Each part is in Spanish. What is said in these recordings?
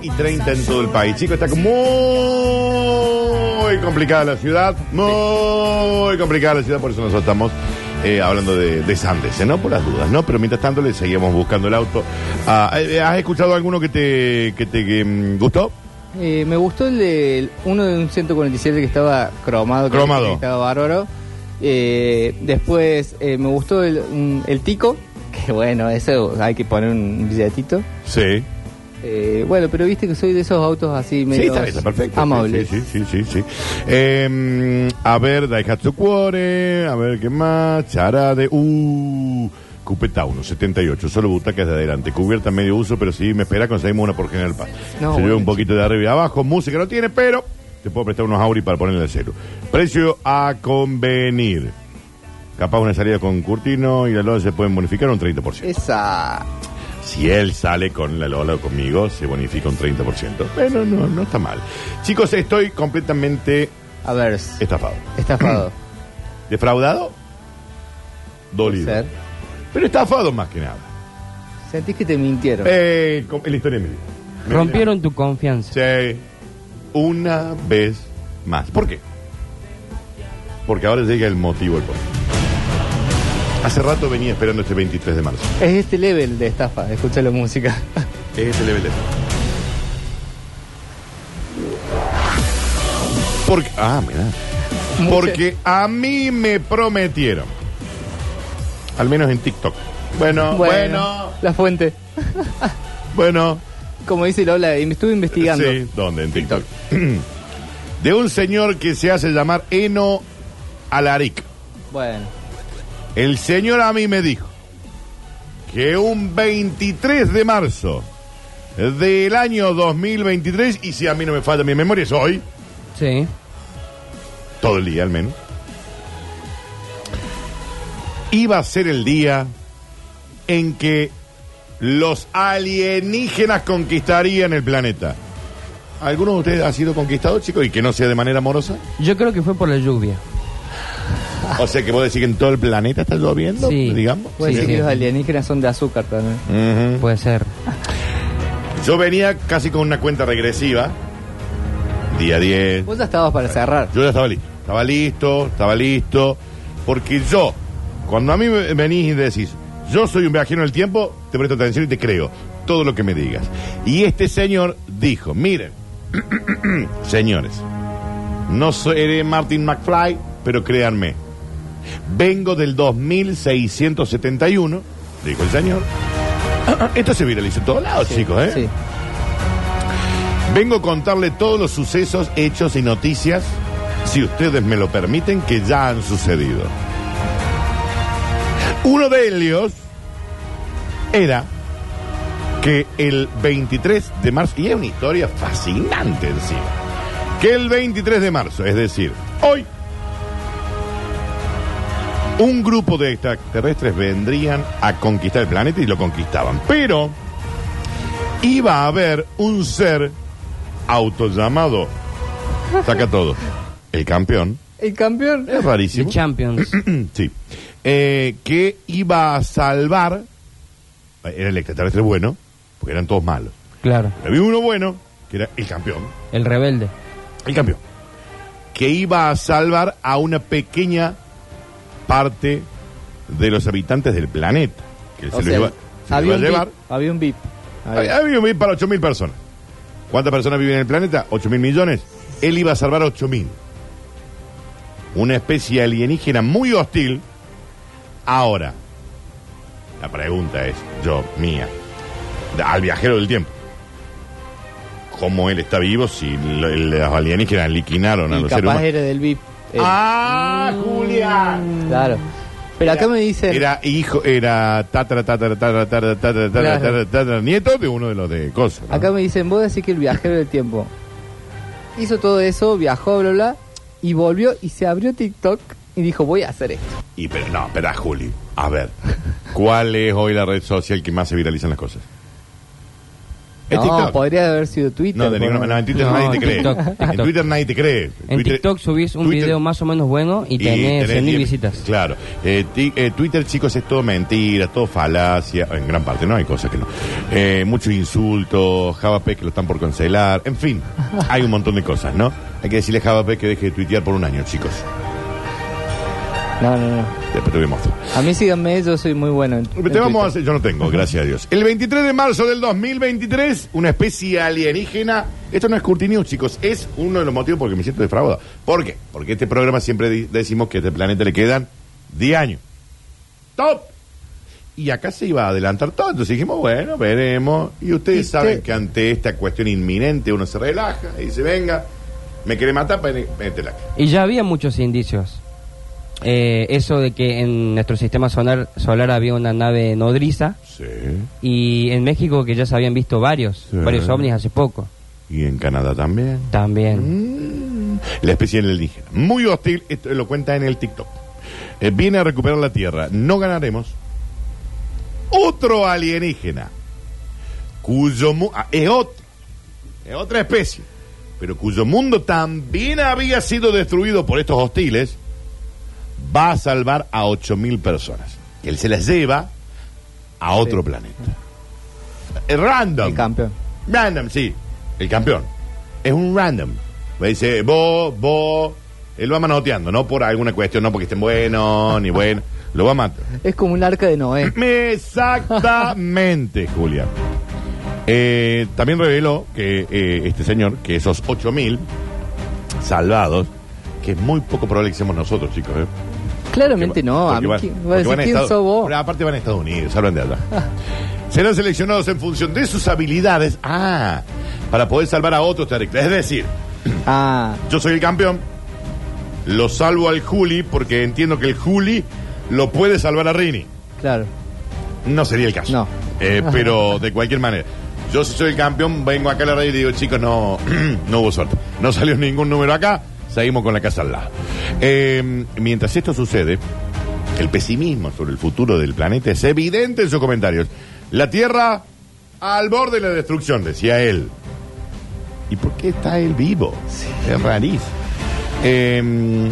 7 y 30 en todo el país. Chicos, está muy complicada la ciudad. Muy complicada la ciudad, por eso nosotros estamos eh, hablando de, de Sandes, ¿no? Por las dudas, ¿no? Pero mientras tanto le seguimos buscando el auto. Ah, eh, ¿Has escuchado alguno que te, que te que, mm, gustó? Eh, me gustó el de el- uno de un 147 que estaba cromado. que Cromado. Estaba bárbaro. Eh, después eh, me gustó el, un- el tico. Que bueno, eso hay que poner un billetito. Sí. Eh, bueno, pero viste que soy de esos autos así Sí, medio está perfecto. amables. Sí, sí, sí, sí. sí. Eh, a ver, Daihatsu Cuore, a ver qué más. Charade, uh, Cupeta 1, 78, solo butacas de adelante, cubierta medio uso, pero si me espera conseguimos una por General Paz. No, Se lleva bueno, un poquito de arriba y abajo, música no tiene, pero te puedo prestar unos Auri para ponerle el cero. Precio a convenir. Capaz una salida con Curtino y la Lola se pueden bonificar un 30%. Esa. Si él sale con la Lola o conmigo, se bonifica un 30%. Bueno, no, no está mal. Chicos, estoy completamente A ver, estafado. estafado. ¿Defraudado? Dolido. Ser. Pero estafado más que nada. Sentís que te mintieron. Eh, com- es la historia de mi vida. Me Rompieron tu confianza. Sí. Una vez más. ¿Por qué? Porque ahora llega el motivo. El por qué. Hace rato venía esperando este 23 de marzo. Es este level de estafa. Escucha la música. Es ese level de... Porque... Ah, mira. Porque a mí me prometieron. Al menos en TikTok. Bueno, bueno, La fuente. bueno. Como dice Lola, y me estuve investigando. Sí, ¿dónde? En TikTok. De un señor que se hace llamar Eno Alaric. Bueno. El señor a mí me dijo que un 23 de marzo del año 2023, y si a mí no me falla mi memoria, es hoy, Sí. todo el día al menos, iba a ser el día en que los alienígenas conquistarían el planeta. ¿Alguno de ustedes ha sido conquistado, chicos, y que no sea de manera amorosa? Yo creo que fue por la lluvia. O sea, que vos decís que en todo el planeta está lloviendo, Sí. digamos. Puede Sí, que los alienígenas son de azúcar también. Ujú. Puede ser. Yo venía casi con una cuenta regresiva, día 10. Vos ya estabas para cerrar. Yo ya estaba listo. Estaba listo, estaba listo. Porque yo, cuando a mí me venís y decís, yo soy un viajero en el tiempo, te presto atención y te creo todo lo que me digas. Y este señor dijo, miren, señores, no soy Martin McFly, pero créanme, vengo del 2671, dijo el señor. Esto se viralizó en todos lados, chicos, ¿eh? Sí. Vengo a contarle todos los sucesos, hechos y noticias, si ustedes me lo permiten, que ya han sucedido. Uno de ellos era que el 23 de marzo, y es una historia fascinante encima, que el 23 de marzo, es decir, hoy, un grupo de extraterrestres vendrían a conquistar el planeta y lo conquistaban. Pero iba a haber un ser autollamado, saca todo, el campeón, El campeón. es rarísimo, The Champions. sí, eh, que iba a salvar, era el extraterrestre bueno, porque eran todos malos. Claro. Había uno bueno, que era el campeón, El rebelde. el campeón, que iba a salvar a una pequeña parte de los habitantes del planeta, que se lo sea, iba, se lo había, iba a un llevar. VIP, había un VIP. Había había un VIP para 8 mil personas. ¿Cuántas personas viven en el planeta? 8 mil millones. Él iba a salvar a 8 mil. Una especie alienígena muy hostil. Ahora, la pregunta es, yo, mía, al viajero del tiempo. ¿Cómo él está vivo si lo- los alienígenas liquinaron a Y los seres capaz humanos? era del VIP. Eh, ¡Ah, Julián! Claro. Pero acá me dicen. Era hijo, era tatara, tatara, tatara, tatara, tatara, tatara, tatara, tatara, nieto de uno de los de cosas. ¿no? Acá me dicen, vos decís que el viajero del tiempo hizo todo eso, viajó, bla, bla, y volvió y se abrió TikTok y dijo, voy a hacer esto. Y pero no, espera, Juli. A ver, ¿cuál es hoy la red social que más se viralizan las cosas? Es No, TikTok. podría haber sido Twitter. No, de ninguna manera. En Twitter No, nadie te cree. TikTok, En TikTok. Twitter nadie te cree. En Twitter- TikTok subís un Twitter- video más o menos bueno y tenés 100.000 10. visitas. Claro. Eh, ti- eh, Twitter, chicos, es todo mentira, todo falacia. En gran parte, no hay cosas que no. Eh, muchos insultos, JavaP que lo están por cancelar. En fin, hay un montón de cosas, ¿no? Hay que decirle a JavaP que deje de tuitear por un año, chicos. No, no, no. Después te voy a mostrar. A mí síganme, yo soy muy bueno. en- en Te vamos a Twitter. hacer, yo no tengo, gracias a Dios. El 23 de marzo del 2023, una especie alienígena. Esto no es Curti News, chicos, es uno de los motivos por que me siento defraudado. ¿Por qué? Porque este programa siempre di- decimos que a este planeta le quedan 10 años. ¡Top! Y acá se iba a adelantar todo, entonces dijimos, bueno, veremos. Y ustedes Y saben te- que ante esta cuestión inminente uno se relaja y dice, venga, me quiere matar, métela. Y ya había muchos indicios. Eh, eso de que en nuestro sistema solar, solar había una nave nodriza Sí. y en México que ya se habían visto varios, Sí. varios ovnis hace poco. Y en Canadá también. También. Mm. La especie alienígena. Muy hostil, esto lo cuenta en el TikTok. Eh, viene a recuperar la Tierra. No ganaremos. Otro alienígena. Cuyo ah, es otro. Es otra especie. Pero cuyo mundo también había sido destruido por estos hostiles. Va a salvar a 8.000 personas. Él se las lleva a otro Sí. planeta. Es random. El campeón. Random, sí. El campeón. Es un random. Me dice, vos, vos. Él va manoteando, no por alguna cuestión, no porque estén buenos, ni buenos. Lo va a matar. Es como un arca de Noé. Exactamente, Julián. Eh, también reveló que eh, este señor, que esos 8000 salvados, que es muy poco probable que seamos nosotros, chicos. ¿eh? Claramente no. A mí, ¿quién- va a porque decir van a quién Estados- sos vos? Pero aparte van a Estados Unidos, hablan de allá. Serán seleccionados en función de sus habilidades. Ah, para poder salvar a otros terrestres. Es decir, Ah, yo soy el campeón, lo salvo al Juli porque entiendo que el Juli lo puede salvar a Rini. claro. No sería el caso. No. Eh, pero de cualquier manera. Yo si soy el campeón, vengo acá a la radio y digo, chicos, no, no hubo suerte. No salió ningún número acá, seguimos con la casa al lado. Eh, mientras esto sucede, el pesimismo sobre el futuro del planeta es evidente en sus comentarios. La Tierra al borde de la destrucción, decía él. ¿Y por qué está él vivo? Es rarísimo. Eh,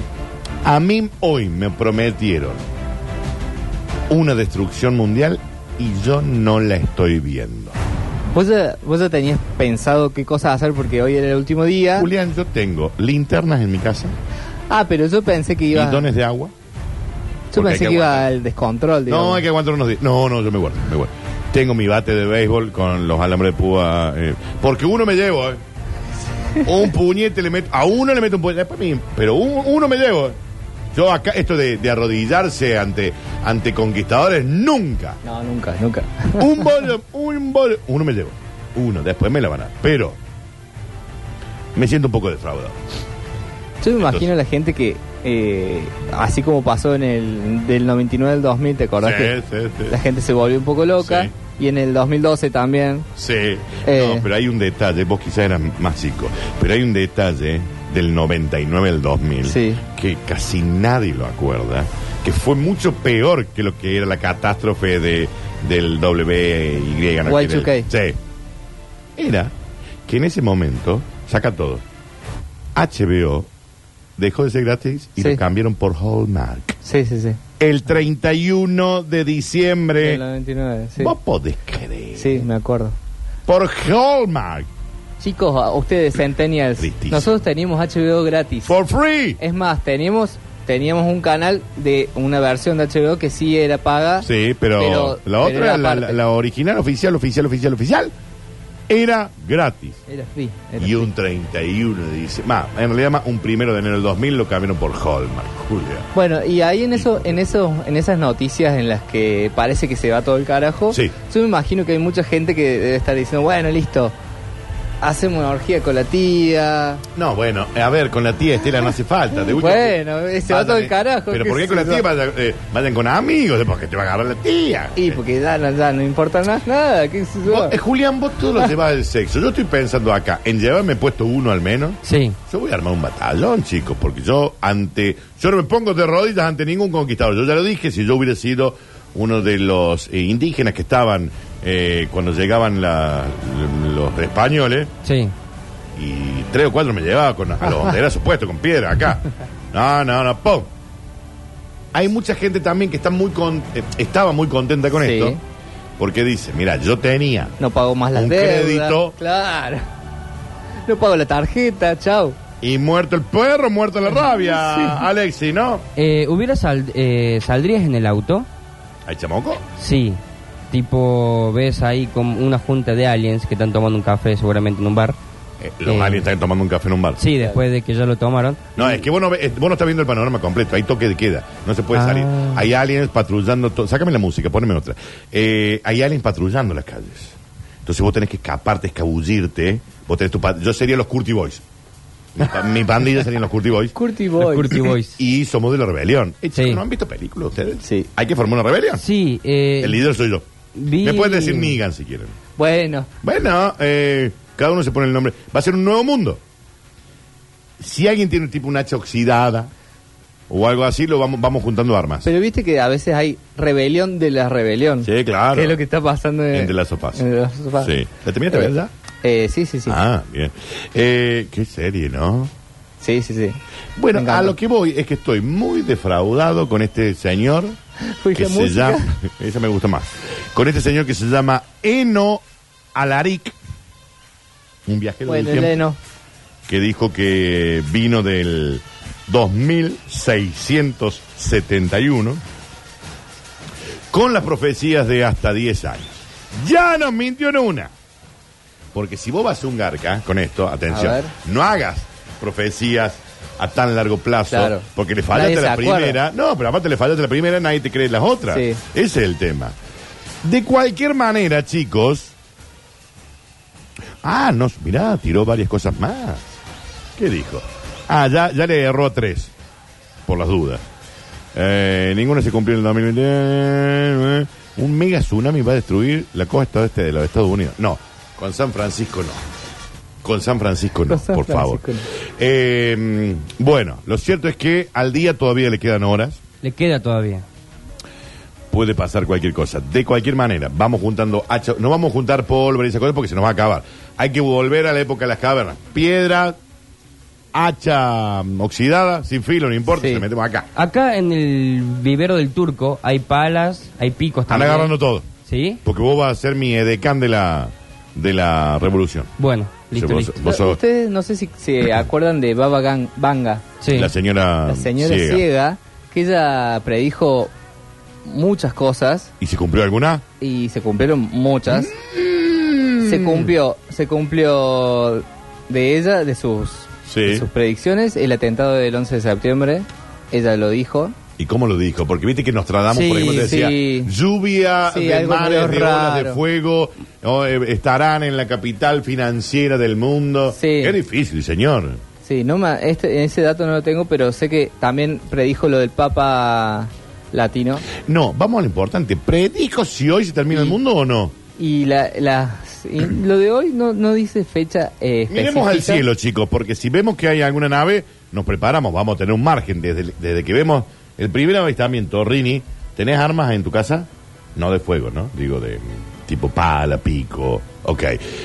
a mí hoy me prometieron una destrucción mundial y yo no la estoy viendo. ¿Vos ya, vos ya tenías pensado qué cosas hacer porque hoy era el último día. Julián, yo tengo linternas en mi casa, Ah, pero yo pensé que iba. bidones de agua. Yo porque hay pensé que que iba aguantar. al descontrol. digamos. No, hay que aguantar unos días. No, no, yo me guardo, me guardo. Tengo mi bate de béisbol con los alambres de púa. eh, porque uno me llevo, ¿eh? Un puñete le meto. A uno le meto un puñete. después a mí, pero un- uno me llevo. ¿eh? Yo acá, esto de, de arrodillarse ante, ante conquistadores, nunca. No, nunca, nunca. Un bollo, un bollo. Uno me llevo. Uno, después me la van a. Pero me siento un poco defraudado. Yo me imagino a la gente que, eh, así como pasó en el del 99 al 2000, ¿te acordás? Sí, que sí, sí. La gente se volvió un poco loca. Y en el 2012 también. Sí. Eh. No, pero hay un detalle, vos quizás eras más chico, pero hay un detalle del 99 al 2000 Sí. que casi nadie lo acuerda, que fue mucho peor que lo que era la catástrofe de, del WY. ¿no? Y2K. Que era- Sí. Era que en ese momento, saca todo, HBO dejó de ser gratis y Sí. lo cambiaron por Hallmark. Sí, sí, sí. El 31 de diciembre. El 99, sí. Vos podés creer. Sí, me acuerdo. Por Hallmark. Chicos, a ustedes, Centennials, Tristísimo. nosotros teníamos HBO gratis. For free. Es más, teníamos teníamos un canal de una versión de HBO que sí era paga. Sí, pero, Pero- la otra, la, la- la original, oficial, oficial, oficial, oficial, era gratis. Era free. era Y free. un 31 dice, más, en realidad más, un primero de enero del 2000 lo cambiaron por Hallmark, Julia. Bueno, y ahí en eso, en eso, en esas noticias en las que parece que se va todo el carajo, Sí. yo me imagino que hay mucha gente que debe estar diciendo, bueno, listo, hacemos una orgía con la tía. No, bueno, a ver, con la tía Estela no hace falta. De última- Bueno, se va todo el eh, carajo. Pero ¿por qué con la tía yo. vayan, eh, vayan con amigos? Porque te va a agarrar la tía. Y porque ya, no- ya no importa más nada, qué sé yo. Vos, eh, Julián, vos todo lo llevas del sexo. Yo estoy pensando acá, en llevarme puesto uno al menos. Sí. Yo voy a armar un batallón, chicos, porque yo ante, yo no me pongo de rodillas ante ningún conquistador. Yo ya lo dije, si yo hubiera sido uno de los eh, indígenas que estaban eh, cuando llegaban la- con los españoles Sí. y tres o cuatro me llevaba con, a los banderazos puestos, con piedra, acá. No, no, no, ¡pum! Hay mucha gente también que está muy con, eh, estaba muy contenta con Sí. esto, porque dice, mira, yo tenía No pago más las Un deudas. crédito. Claro. No pago la tarjeta, chao. y muerto el perro, muerto la rabia, Sí. Alexi, ¿no? Eh, ¿Hubiera sal- eh, ¿Saldrías en el auto? ¿Hay chamoco? Sí. Tipo, ves ahí como una junta de aliens que están tomando un café seguramente en un bar. Eh, los Eh. aliens están tomando un café en un bar. Sí, después de que ya lo tomaron. No, es que vos no, ve- eh, vos no estás viendo el panorama completo, hay toque de queda, no se puede Ah. salir. Hay aliens patrullando, to- sácame la música, poneme otra. Eh, hay aliens patrullando las calles. Entonces vos tenés que escaparte, escabullirte. Vos tenés tu pa- Yo sería los Curti Boys. Mi, pa- mi pandilla serían los Curti Boys. Curti Los Boy. Curti Boys. Y somos de la rebelión. Eh, chicos, Sí. ¿No han visto películas ustedes? Sí. ¿Hay que formar una rebelión? Sí, eh, El líder soy yo. Vi- Me pueden decir Negan si quieren. Bueno, Bueno, eh, cada uno se pone el nombre. Va a ser un nuevo mundo. Si alguien tiene tipo un hacha oxidada o algo así, lo vamos, vamos juntando armas. pero viste que a veces hay rebelión de la rebelión. Sí, claro. Que es lo que está pasando en, En The Last of Us. en The Last of Us. Sí. ¿La terminaste de ver ya? Eh, sí, sí, sí. Ah, bien. Eh, qué serie, ¿no? Sí, sí, sí. Bueno, a lo que voy es que estoy muy defraudado con este señor que se música. llama, esa me gusta más, con este señor que se llama Eno Alaric, un viajero Bueno, del tiempo, Eleno. que dijo que vino del 2671 con las profecías de hasta 10 años. Ya nos mintió en una. Porque si vos vas a un garca con esto, atención, no hagas profecías a tan largo plazo, Claro. porque le fallaste Nadie la acuerda. primera. No, pero aparte le fallaste la primera, nadie te cree las otras. Sí. Ese es el tema. De cualquier manera, chicos. Ah, no, mirá, tiró varias cosas más. ¿Qué dijo? Ah, ya, ya le erró a tres. Por las dudas. Eh, ninguna se cumplió en el 2020. Un mega tsunami va a destruir la costa oeste de los Estados Unidos. No, con San Francisco no. Con San Francisco no, San por favor. Eh, bueno, lo cierto es que al día todavía le quedan horas. Le queda todavía. Puede pasar cualquier cosa. De cualquier manera, vamos juntando hacha. No vamos a juntar pólvora y esas cosas porque se nos va a acabar. Hay que volver a la época de las cavernas. Piedra, hacha oxidada, sin filo, no importa, Sí. se metemos acá. Acá en el vivero del turco hay palas, hay picos Están también. agarrando todo. ¿Sí? Porque vos vas a ser mi edecán de la, de la revolución. Bueno, listo, vos- listo. vos sos Ustedes no sé si se acuerdan de Baba Gang- Banga, Sí. la señora, la señora ciega. ciega. que ella predijo muchas cosas ¿Y se cumplió alguna? y se cumplieron muchas. Mm. Se cumplió, se cumplió de ella, de sus, Sí. de sus predicciones, el atentado del 11 de septiembre. Ella lo dijo. ¿Y cómo lo dijo? Porque viste que Nostradamus, Sí, por ejemplo, te decía sí. lluvia Sí, de mares, de olas de fuego. Eh, estarán en la capital financiera del mundo. Sí. Qué difícil, señor. Sí, no ma- este, ese dato no lo tengo, pero sé que también predijo lo del Papa latino. No, vamos a lo importante. ¿Predijo si hoy se termina el mundo o no? Y la, la- y lo de hoy no, no dice fecha eh, Miremos al cielo, chicos, porque si vemos que hay alguna nave, nos preparamos, vamos a tener un margen. Desde, desde que vemos el primer avistamiento, Rini, ¿tenés armas en tu casa? No de fuego, ¿no? Digo de mm, tipo pala, pico, ok.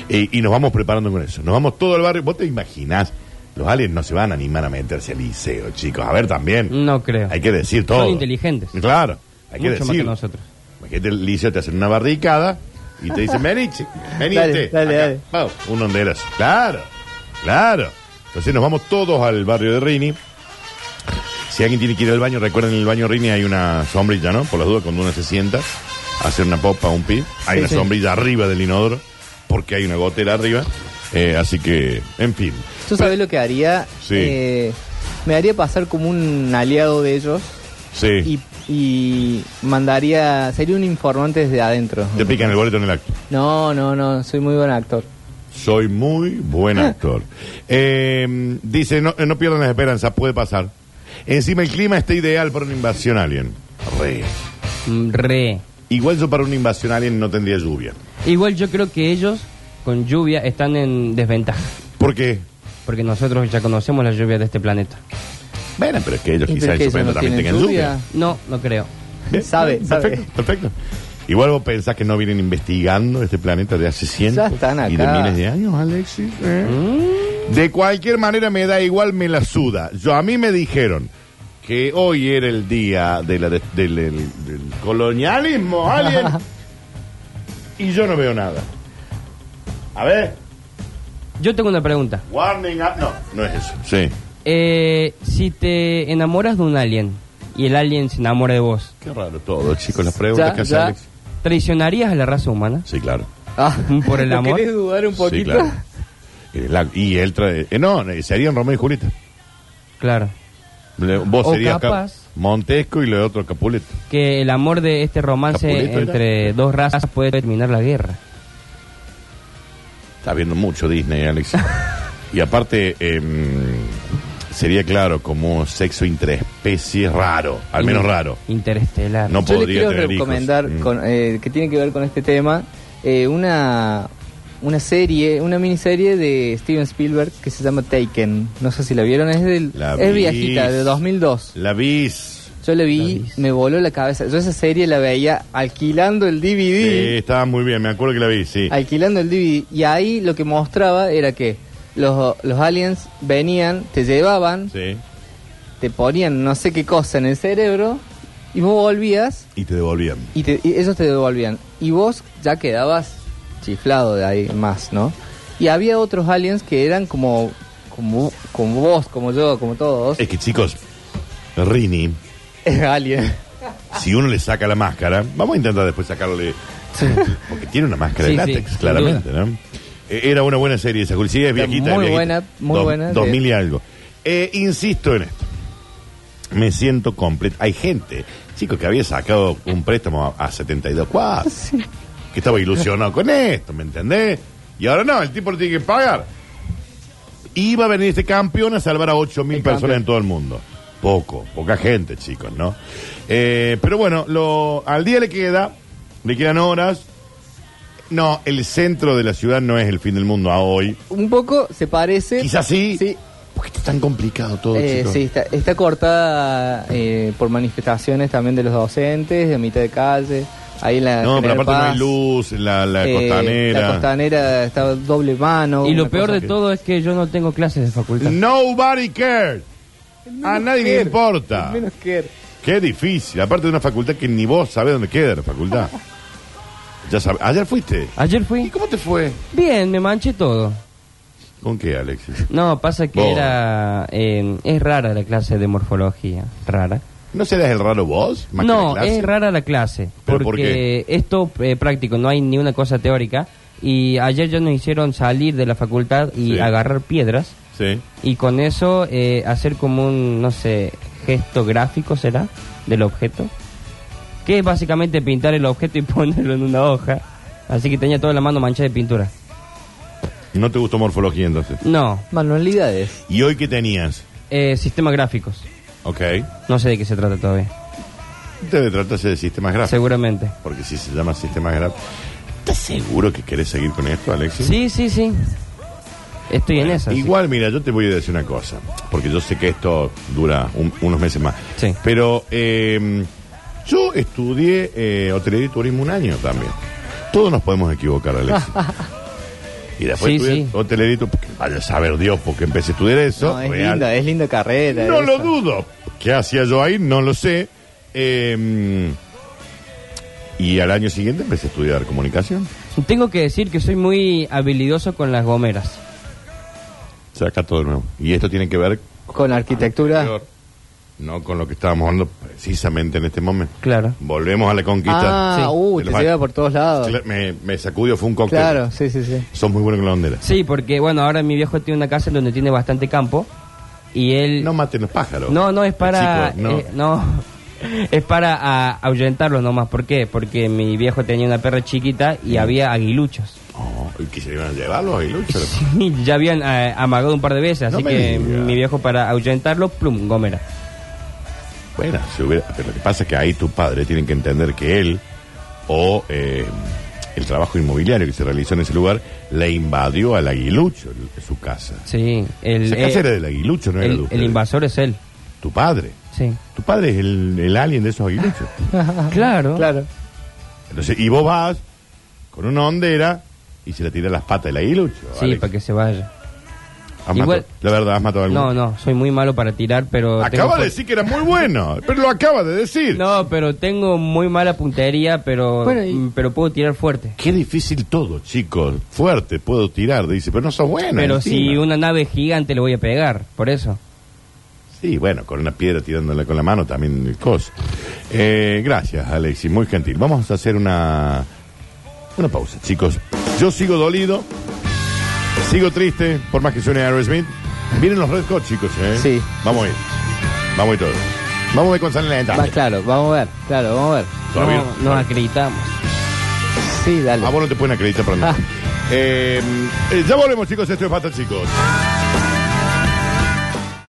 Y, y nos vamos preparando con eso. Nos vamos todo el barrio. ¿Vos te imaginás? Los aliens no se van a animar a meterse al liceo, chicos. A ver también. No creo. Hay que decir todo. Son inteligentes. Claro, hay que Mucho más decir. que nosotros. Imagínate el liceo te hacen una barricada y te dicen, vení, chi- vení Dale, usted, dale, acá". dale. Vamos, un honderas. Claro, claro. Entonces nos vamos todos al barrio de Rini. Si alguien tiene que ir al baño, recuerden en el baño Rini hay una sombrilla, ¿no? Por las dudas, cuando uno se sienta a hacer una popa, un pi, hay Sí, una sí. sombrilla arriba del inodoro, porque hay una gotera arriba. Eh, así que, en fin. ¿Tú sabes lo que haría? Sí. Eh, me haría pasar como un aliado de ellos Sí, y, y mandaría... Sería un informante desde adentro. te pican el boleto en el acto. No, no, no, soy muy buen actor. Soy muy buen actor. Eh, dice, no, no pierdan las esperanzas, puede pasar. Encima el clima está ideal para una invasión alien. Re. Mm, Re. Igual yo para una invasión alien no tendría lluvia. Igual yo creo que ellos, con lluvia, están en desventaja. ¿Por qué? Porque nosotros ya conocemos la lluvia de este planeta. Bueno, pero es que ellos ¿Y quizás por en qué su ellos planeta no también tengan lluvia. No, no creo. Bien, Sabe, bien, sabe. Perfecto, perfecto. Igual vos pensás que no vienen investigando este planeta de hace cientos Ya están y de miles de años, Alexis. ¿eh? Mm, De cualquier manera me da igual, me la suda. Yo a mí me dijeron que hoy era el día de la de- del, del- del colonialismo, alguien. y yo no veo nada. A ver, Yo tengo una pregunta. warning up. No, no es eso. Sí. Eh, si te enamoras de un alien y el alien se enamora de vos, Qué raro todo, chicos, las preguntas Ya, que hace ya. Alex. ¿traicionarías a la raza humana? Sí, claro. Ah, Por el ¿lo amor. querés dudar un Sí, poquito? claro. Eh, y él trae. eh, no, eh, serían Romeo y Julieta. Claro. Le- Vos O serías Cap- capaz- Montesco y lo otro Capuleto. Que el amor de este romance Capuleto era. entre dos razas puede terminar la guerra. Está viendo mucho Disney, Alex. y aparte, em, sería claro como sexo interespecies raro, al menos raro. Interestelar. No Yo les podría quiero tener hijos. recomendar, Mm. con, eh, que tiene que ver con este tema, eh, una, una serie, una miniserie de Steven Spielberg que se llama Taken. No sé si la vieron, es, del, La es vi. viejita, de 2002. La bis. Yo la vi, me voló la cabeza. Yo esa serie la veía alquilando el Sí, DVD. estaba muy bien, me acuerdo que la vi, sí. Alquilando el DVD. Y ahí lo que mostraba era que los, los aliens venían, te llevaban, Sí. te ponían no sé qué cosa en el cerebro y vos volvías Y te devolvían. y, te- y ellos te devolvían. Y vos ya quedabas chiflado de ahí más, ¿no? Y había otros aliens que eran como, como, como vos, como yo, como todos. Es que chicos, Rini, Es alien. si uno le saca la máscara, vamos a intentar después sacarle. Porque tiene una máscara Sí, de sí, látex, claramente, ¿no? Eh, Era una buena serie esa, sí, es viejita. muy es viejita. buena, muy buena, Dos sí. mil y algo. Eh, insisto en esto. Me siento completo. Hay gente, chicos, que había sacado un préstamo a, a 72 cuadros. Que estaba ilusionado con esto, ¿me entendés? Y ahora no, el tipo lo tiene que pagar. Iba a venir este campeón a salvar a 8 mil El personas campeón. en todo el mundo. Poco, poca gente, chicos, ¿no? Eh, pero bueno, lo, al día le queda, le quedan horas. No, el centro de la ciudad no es el fin del mundo a hoy. Un poco se parece. Quizás sí. Sí, ¿Por qué está tan complicado todo, eh, chicos? sí está, está cortada eh, por manifestaciones también de los docentes, de mitad de calle. Ahí en la No, pero aparte no hay luz, la, la eh, costanera. La costanera está doble mano. Y lo peor de que- todo es que yo no tengo clases de facultad. Nobody cares. A nadie le care, importa. Menos que Qué difícil. Aparte de una facultad que ni vos sabés dónde queda la facultad. ya sabes. Ayer fuiste. Ayer ¿Y fui. cómo te fue? Bien, me manché todo. ¿Con qué, Alexis? No, pasa que Vos. era... eh, es rara la clase de morfología. Rara. ¿No serás el raro vos? Más que No, la clase? es rara la clase. ¿Pero Porque por qué? esto eh, práctico, no hay ni una cosa teórica. Y ayer ya nos hicieron salir de la facultad y Sí. agarrar piedras. Sí. Y con eso eh, hacer como un, no sé, gesto gráfico será del objeto. Que es básicamente pintar el objeto y ponerlo en una hoja. Así que tenía toda la mano manchada de pintura. ¿No te gustó morfología entonces? No, Manualidades. ¿Y hoy qué tenías? eh, sistemas gráficos. Ok. No sé de qué se trata todavía. Debe tratarse de sistemas gráficos. Seguramente. Porque si se llama sistemas gráficos. ¿Estás seguro que querés seguir con esto, Alexis? Sí, sí, sí. Estoy en sí. Igual, mira, yo te voy a decir una cosa, porque yo sé que esto dura un- unos meses más. Sí. Pero eh, yo estudié eh, hotelería y turismo un año también. Todos nos podemos equivocar, Alexis. y después Sí, estudié sí. tu- porque Vaya a saber Dios porque empecé a estudiar eso. No, es real. linda, es linda carrera. No esa. lo dudo. ¿Qué hacía yo ahí? No lo sé. Eh, y al año siguiente empecé a estudiar comunicación. Tengo que decir que soy muy habilidoso con las gomeras. Saca todo de nuevo. Y esto tiene que ver Con arquitectura. No con lo que estábamos hablando precisamente en este momento. Claro. Volvemos a la conquista. Ah, Sí. uh, te lleva por todos lados. Cla- Me, me sacudió, fue un cóctel. Claro, sí, sí, sí. Son muy buenos con la bandera. Sí, porque bueno, ahora mi viejo tiene una casa en donde tiene bastante campo y él No maten los pájaros. no, no es para Chicos, no. eh, no. es para a- ahuyentarlos nomás. ¿Por qué? Porque mi viejo tenía una perra chiquita y había aguiluchos. Oh, ¿y que se iban a llevarlos ahí, Lucho? Y ya habían eh, amagado un par de veces, No así me que digas. mi viejo para ahuyentarlos, plum, gomera. Bueno, si hubiera- pero lo que pasa es que ahí tu padre tienen que entender que él o eh, el trabajo inmobiliario que se realizó en ese lugar le invadió al aguilucho el- su casa. Sí, el, Esa eh, casa era del aguilucho, no era de el, ustedes. el invasor es él. Tu padre. Sí. Tu padre es el, el alien de esos aguiluchos. Claro. Claro. Entonces, y vos vas con una hondera y se le tira las patas del aguilucho. Sí, Alex. para que se vaya. Has Igual- matado- la verdad, has matado a alguno. No, no, soy muy malo para tirar, pero... tengo Acaba de decir que era muy bueno, pero lo acaba de decir. No, pero tengo muy mala puntería, pero, Bueno, y- mm, pero puedo tirar fuerte. Qué difícil todo, chicos. Fuerte, puedo tirar, dice, pero no sos bueno. pero si encima. una nave gigante le voy a pegar, por eso. Sí, bueno, con una piedra tirándola con la mano también cosa. Eh, gracias, Alexis, muy gentil. Vamos a hacer una, una pausa, chicos. Yo sigo dolido, sigo triste, por más que suene Aerosmith. Vienen los Red Hot, chicos, ¿eh? Sí. Vamos a ir. Vamos a ir todos. Vamos a ver con San Va, Elena. claro, vamos a ver, claro, vamos a ver. Todavía no, no. nos acreditamos. Sí, dale. Ah, vos no te pueden acreditar para nada. Eh, ya volvemos, chicos. Esto es Basta, chicos.